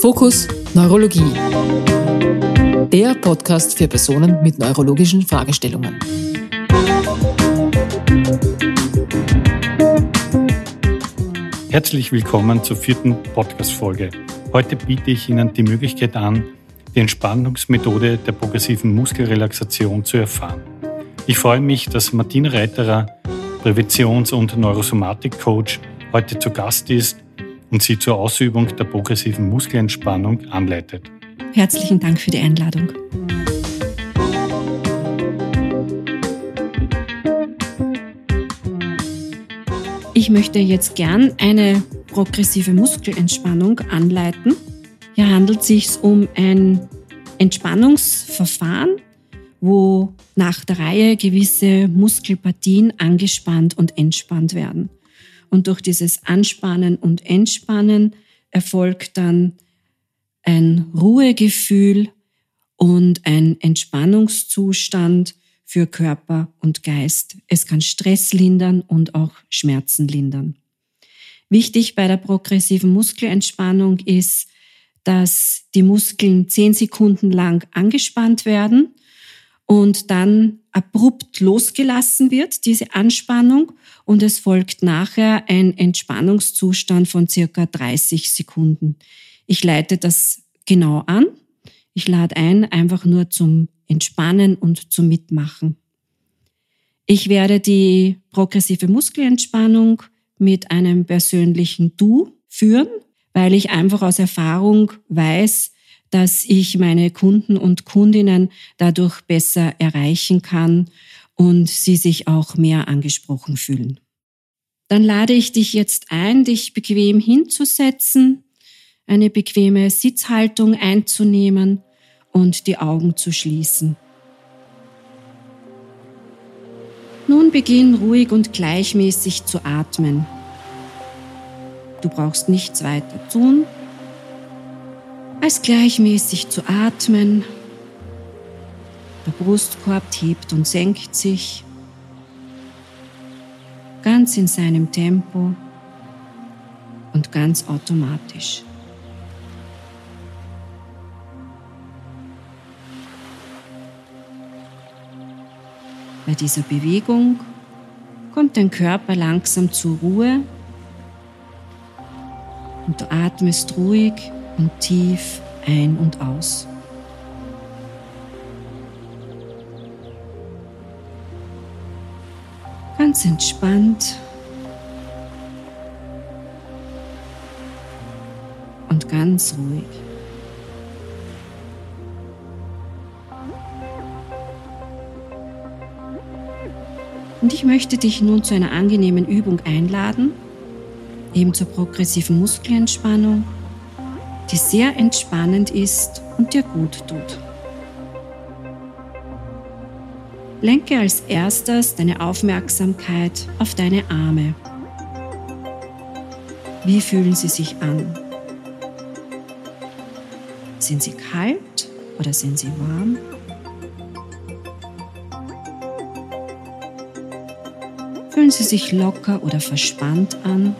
Fokus Neurologie. Der Podcast für Personen mit neurologischen Fragestellungen. Herzlich willkommen zur vierten Podcast-Folge. Heute biete ich Ihnen die Möglichkeit an, die Entspannungsmethode der progressiven Muskelrelaxation zu erfahren. Ich freue mich, dass Martina Reiterer, Präventions- und Neurosomatik-Coach, heute zu Gast ist und Sie zur Ausübung der progressiven Muskelentspannung anleitet. Herzlichen Dank für die Einladung. Ich möchte jetzt gern eine progressive Muskelentspannung anleiten. Hier handelt es sich um ein Entspannungsverfahren, wo nach der Reihe gewisse Muskelpartien angespannt und entspannt werden. Und durch dieses Anspannen und Entspannen erfolgt dann ein Ruhegefühl und ein Entspannungszustand für Körper und Geist. Es kann Stress lindern und auch Schmerzen lindern. Wichtig bei der progressiven Muskelentspannung ist, dass die Muskeln zehn Sekunden lang angespannt werden und dann abrupt losgelassen wird, diese Anspannung, und es folgt nachher ein Entspannungszustand von circa 30 Sekunden. Ich leite das genau an. Ich lade ein, einfach nur zum Entspannen und zum Mitmachen. Ich werde die progressive Muskelentspannung mit einem persönlichen Du führen, weil ich einfach aus Erfahrung weiß, dass ich meine Kunden und Kundinnen dadurch besser erreichen kann und sie sich auch mehr angesprochen fühlen. Dann lade ich dich jetzt ein, dich bequem hinzusetzen, eine bequeme Sitzhaltung einzunehmen und die Augen zu schließen. Nun beginn ruhig und gleichmäßig zu atmen. Du brauchst nichts weiter tun, als gleichmäßig zu atmen. Der Brustkorb hebt und senkt sich ganz in seinem Tempo und ganz automatisch. Bei dieser Bewegung kommt dein Körper langsam zur Ruhe und du atmest ruhig und tief ein und aus. Ganz entspannt und ganz ruhig. Und ich möchte dich nun zu einer angenehmen Übung einladen, eben zur progressiven Muskelentspannung die sehr entspannend ist und dir gut tut. Lenke als erstes deine Aufmerksamkeit auf deine Arme. Wie fühlen sie sich an? Sind sie kalt oder sind sie warm? Fühlen sie sich locker oder verspannt an?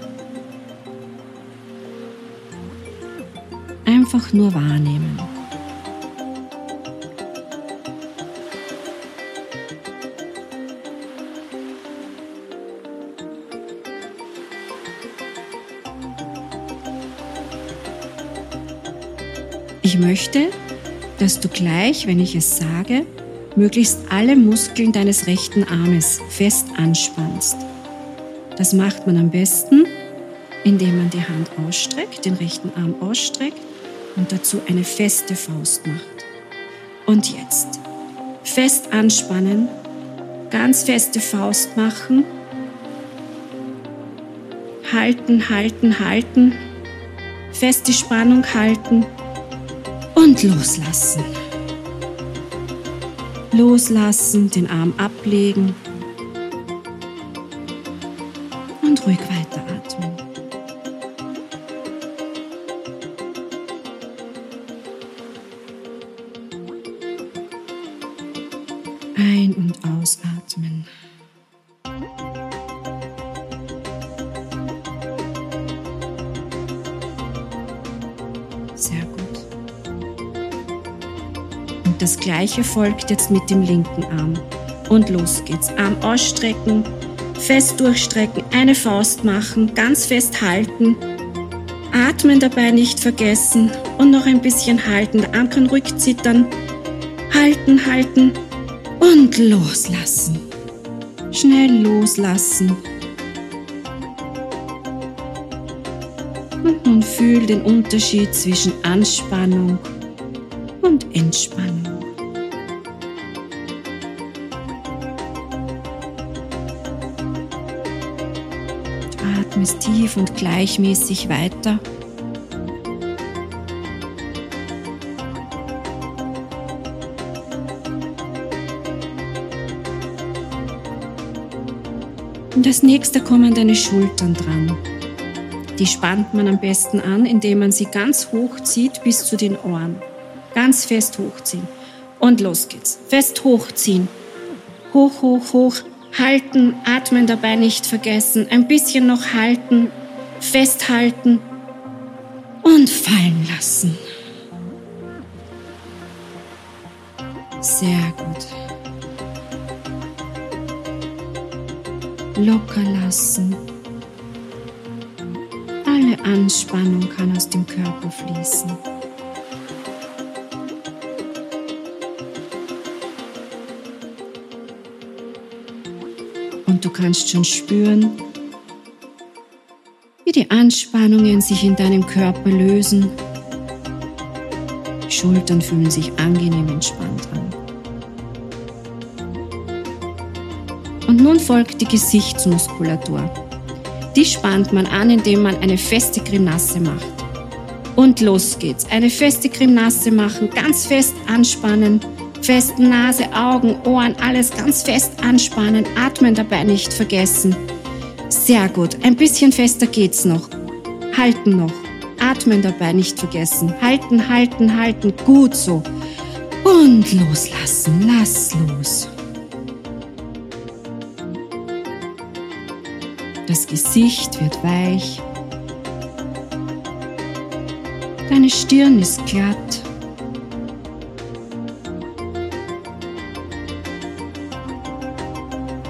Einfach nur wahrnehmen. Ich möchte, dass du gleich, wenn ich es sage, möglichst alle Muskeln deines rechten Armes fest anspannst. Das macht man am besten, indem man die Hand ausstreckt, den rechten Arm ausstreckt und dazu eine feste Faust macht. Und jetzt fest anspannen, ganz feste Faust machen, halten, halten, halten, feste Spannung halten und loslassen. Loslassen, den Arm ablegen Ein- und ausatmen. Sehr gut. Und das gleiche folgt jetzt mit dem linken Arm. Und los geht's. Arm ausstrecken, fest durchstrecken, eine Faust machen, ganz fest halten. Atmen dabei nicht vergessen und noch ein bisschen halten. Der Arm kann ruhig zittern. Halten, halten und loslassen. Schnell loslassen. Und nun fühl den Unterschied zwischen Anspannung und Entspannung. Atmest tief und gleichmäßig weiter. Und als nächster kommen deine Schultern dran. Die spannt man am besten an, indem man sie ganz hoch zieht bis zu den Ohren. Ganz fest hochziehen. Und los geht's. Fest hochziehen. Hoch, hoch, hoch. Halten, atmen dabei nicht vergessen. Ein bisschen noch halten, festhalten und fallen lassen. Sehr gut. Locker lassen. Alle Anspannung kann aus dem Körper fließen. Und du kannst schon spüren, wie die Anspannungen sich in deinem Körper lösen. Die Schultern fühlen sich angenehm entspannt an. Nun folgt die Gesichtsmuskulatur. Die spannt man an, indem man eine feste Grimasse macht. Und los geht's. Eine feste Grimasse machen, ganz fest anspannen, fest Nase, Augen, Ohren, alles ganz fest anspannen, atmen dabei nicht vergessen. Sehr gut. Ein bisschen fester geht's noch. Halten noch. Atmen dabei nicht vergessen. Halten, halten, halten. Gut so. Und loslassen. Lass los. Das Gesicht wird weich. Deine Stirn ist glatt.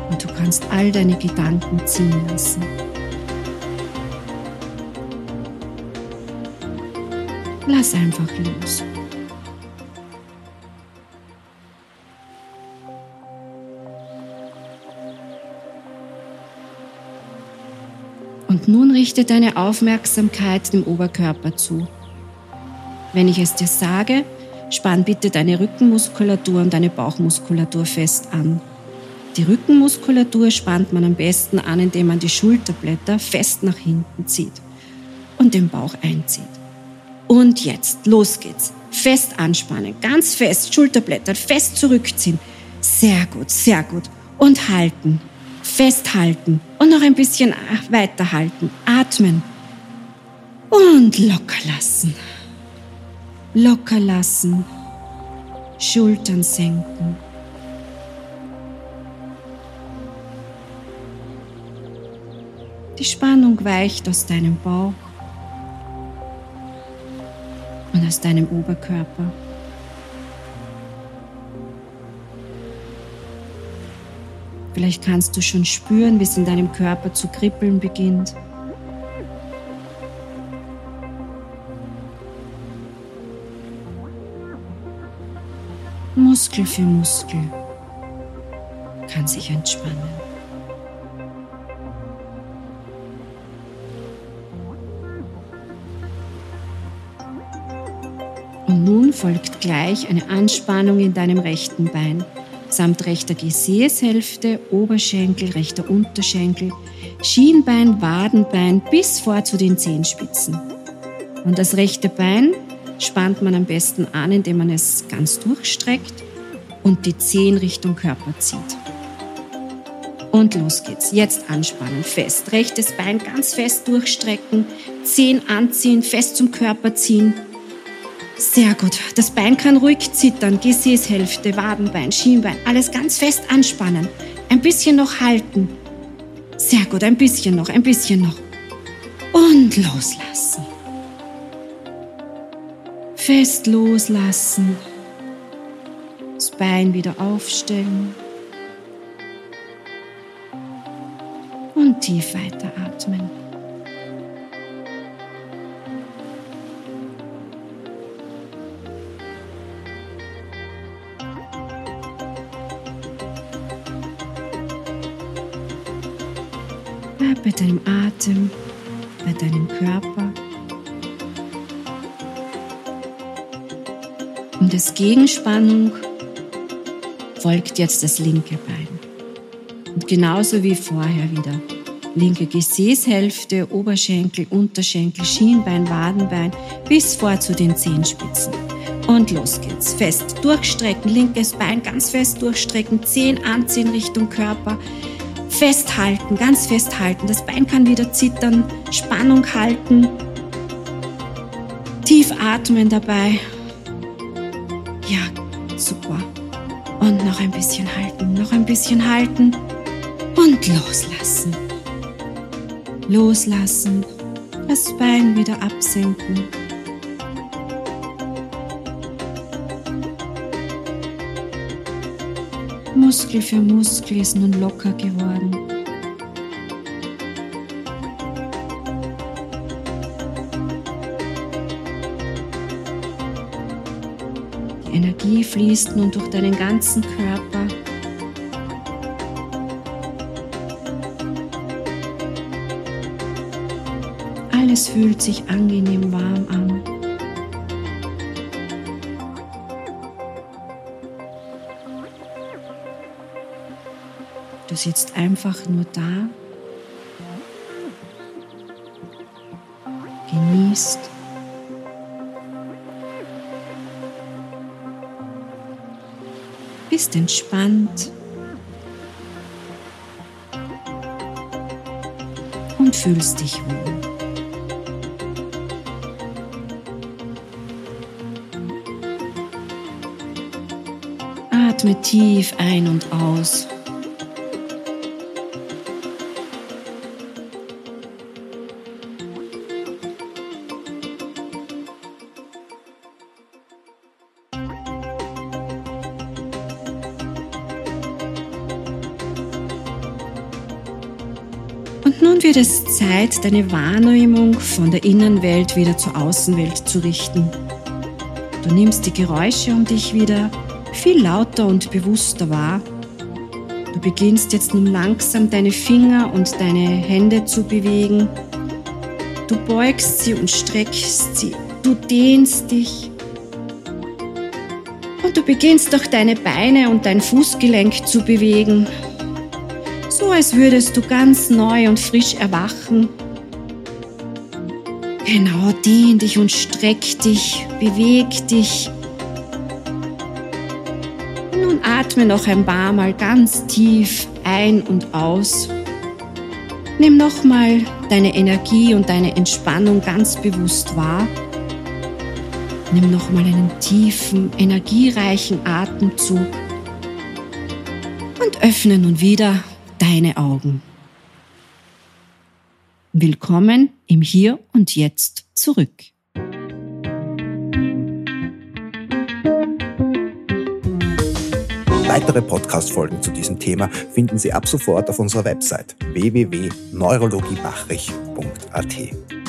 Und du kannst all deine Gedanken ziehen lassen. Lass einfach los. Und nun richte deine Aufmerksamkeit dem Oberkörper zu. Wenn ich es dir sage, spann bitte deine Rückenmuskulatur und deine Bauchmuskulatur fest an. Die Rückenmuskulatur spannt man am besten an, indem man die Schulterblätter fest nach hinten zieht und den Bauch einzieht. Und jetzt, los geht's. Fest anspannen, ganz fest, Schulterblätter fest zurückziehen. Sehr gut, sehr gut. Und halten, festhalten und noch ein bisschen weiterhalten. Atmen und locker lassen. Locker lassen. Schultern senken. Die Spannung weicht aus deinem Bauch und aus deinem Oberkörper. Vielleicht kannst du schon spüren, wie es in deinem Körper zu kribbeln beginnt. Muskel für Muskel kann sich entspannen. Und nun folgt gleich eine Anspannung in deinem rechten Bein samt rechter Gesäßhälfte, Oberschenkel, rechter Unterschenkel, Schienbein, Wadenbein bis vor zu den Zehenspitzen. Und das rechte Bein spannt man am besten an, indem man es ganz durchstreckt und die Zehen Richtung Körper zieht. Und los geht's. Jetzt anspannen, fest. Rechtes Bein ganz fest durchstrecken, Zehen anziehen, fest zum Körper ziehen sehr gut. Das Bein kann ruhig zittern, Gesäßhälfte, Wadenbein, Schienbein, alles ganz fest anspannen. Ein bisschen noch halten. Sehr gut, ein bisschen noch, ein bisschen noch. Und loslassen. Fest loslassen. Das Bein wieder aufstellen. Und tief weiteratmen. Bleib deinem Atem, bei deinem Körper. Und als Gegenspannung folgt jetzt das linke Bein. Und genauso wie vorher wieder. Linke Gesäßhälfte, Oberschenkel, Unterschenkel, Schienbein, Wadenbein bis vor zu den Zehenspitzen. Und los geht's. Fest durchstrecken, linkes Bein ganz fest durchstrecken, Zehen anziehen Richtung Körper. Festhalten, ganz festhalten. Das Bein kann wieder zittern, Spannung halten. Tief atmen dabei. Ja, super. Und noch ein bisschen halten, noch ein bisschen halten und loslassen. Loslassen, das Bein wieder absenken. Muskel für Muskel ist nun locker geworden. Die Energie fließt nun durch deinen ganzen Körper. Alles fühlt sich angenehm warm an. Sitzt einfach nur da, genießt. Bist entspannt und fühlst dich wohl. Atme tief ein und aus. Wird es Zeit, deine Wahrnehmung von der Innenwelt wieder zur Außenwelt zu richten. Du nimmst die Geräusche um dich wieder viel lauter und bewusster wahr. Du beginnst jetzt nun langsam deine Finger und deine Hände zu bewegen. Du beugst sie und streckst sie. Du dehnst dich. Und du beginnst auch deine Beine und dein Fußgelenk zu bewegen. Als würdest du ganz neu und frisch erwachen. Genau, dehn dich und streck dich, beweg dich. Nun atme noch ein paar Mal ganz tief ein und aus. Nimm nochmal deine Energie und deine Entspannung ganz bewusst wahr. Nimm nochmal einen tiefen, energiereichen Atemzug und öffne nun wieder deine Augen. Willkommen im Hier und Jetzt zurück. Weitere Podcast-Folgen zu diesem Thema finden Sie ab sofort auf unserer Website www.neurologiebachrich.at.